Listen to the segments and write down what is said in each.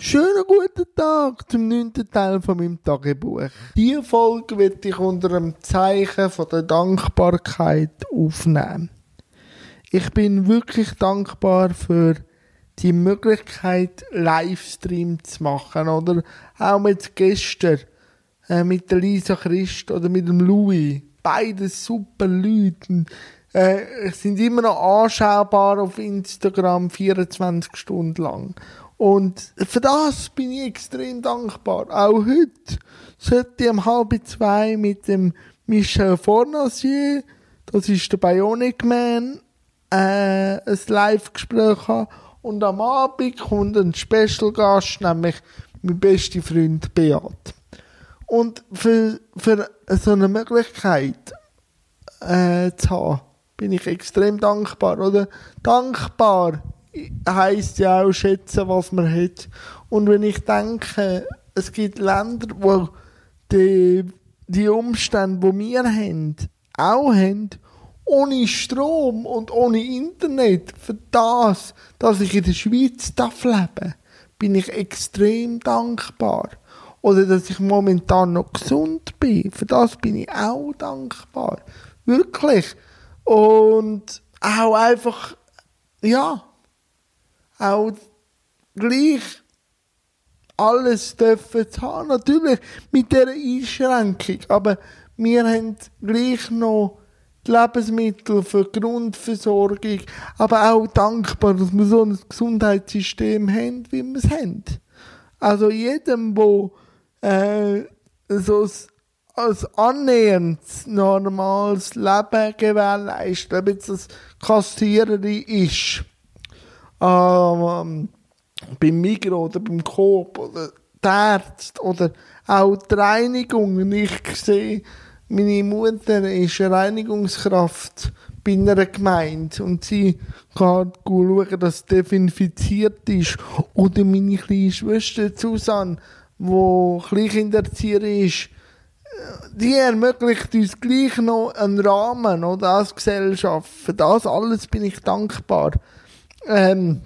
Schönen guten Tag zum neunten Teil von meinem Tagebuch. Diese Folge wird ich unter einem Zeichen von der Dankbarkeit aufnehmen. Ich bin wirklich dankbar für die Möglichkeit, Livestream zu machen. Oder auch mit gestern, äh, mit der Lisa Christ oder mit dem Louis. Beide super Leute. Äh, sind immer noch anschaubar auf Instagram 24 Stunden lang. Und für das bin ich extrem dankbar. Auch heute sollte ich um halb zwei mit dem Michel Fornasier, das ist der Bionic Man, äh, ein Live-Gespräch haben. Und am Abend kommt ein Special-Gast, nämlich mein bester Freund Beat. Und für, für so eine Möglichkeit äh, zu haben, bin ich extrem dankbar. Oder dankbar heisst ja auch schätzen, was man hat. Und wenn ich denke, es gibt Länder, wo die, die Umstände, die wir haben, auch haben, ohne Strom und ohne Internet, für das, dass ich in der Schweiz darf leben bin ich extrem dankbar. Oder dass ich momentan noch gesund bin, für das bin ich auch dankbar. Wirklich. Und auch einfach, ja, auch gleich alles dürfen zu haben. Natürlich mit dieser Einschränkung. Aber wir haben gleich noch die Lebensmittel für Grundversorgung. Aber auch dankbar, dass wir so ein Gesundheitssystem haben, wie wir es haben. Also jedem, der äh, so ein, ein annähernd normales Leben gewährleistet, ob jetzt das Kassiererin ist, ähm, beim Migros oder beim Coop oder die Ärzte oder auch die Reinigung. Ich sehe, meine Mutter ist eine Reinigungskraft bei einer Gemeinde und sie kann schauen, dass es desinfiziert ist. Oder meine kleine Schwester Susanne, die Kleinkinderzieherin ist, die ermöglicht uns gleich noch einen Rahmen oder als Gesellschaft. Für das alles bin ich dankbar. Ähm,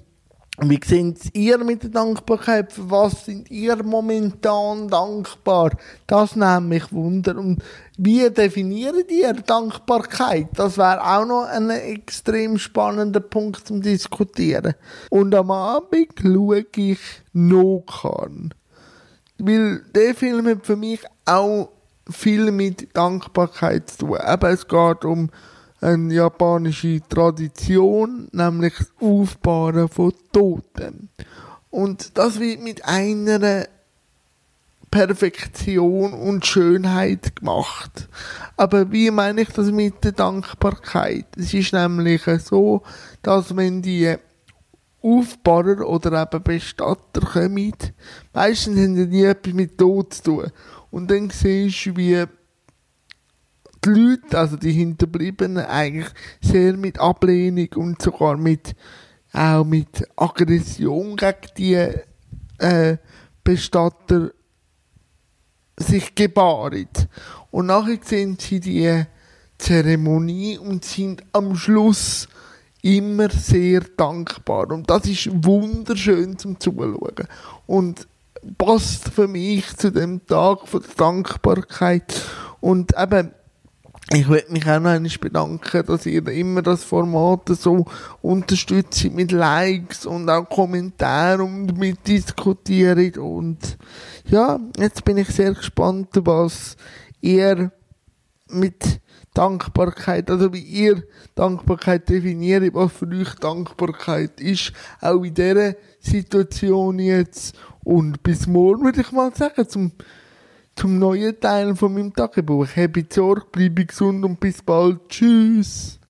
wie seht ihr mit der Dankbarkeit? Für was sind ihr momentan dankbar? Das nimmt mich Wunder. Und wie definiert ihr Dankbarkeit? Das wäre auch noch ein extrem spannender Punkt zum Diskutieren. Und am Abend schaue ich Nokan. Weil der Film hat für mich auch viel mit Dankbarkeit zu tun. Eben, es geht um eine japanische Tradition, nämlich das Aufbauen von Toten. Und das wird mit einer Perfektion und Schönheit gemacht. Aber wie meine ich das mit der Dankbarkeit? Es ist nämlich so, dass wenn die Aufbauer oder eben Bestatter kommen, meistens haben die etwas mit Tod zu tun. Und dann siehst du, wie die Leute, also die Hinterbliebenen, eigentlich sehr mit Ablehnung und sogar mit, auch mit Aggression gegen die äh, Bestatter sich gebaren. Und nachher sehen sie die Zeremonie und sind am Schluss immer sehr dankbar. Und das ist wunderschön zum Zuschauen. Und passt für mich zu dem Tag von der Dankbarkeit. Und eben, ich möchte mich auch noch einmal bedanken, dass ihr immer das Format so unterstützt mit Likes und auch Kommentaren und mitdiskutiert. Und ja, jetzt bin ich sehr gespannt, was ihr mit Dankbarkeit, also wie ihr Dankbarkeit definiert, was für euch Dankbarkeit ist, auch in dieser Situation jetzt. Und bis morgen würde ich mal sagen, zum zum neuen Teil von meinem Tagebuch. Habe Sorge, bleibe gesund und bis bald. Tschüss.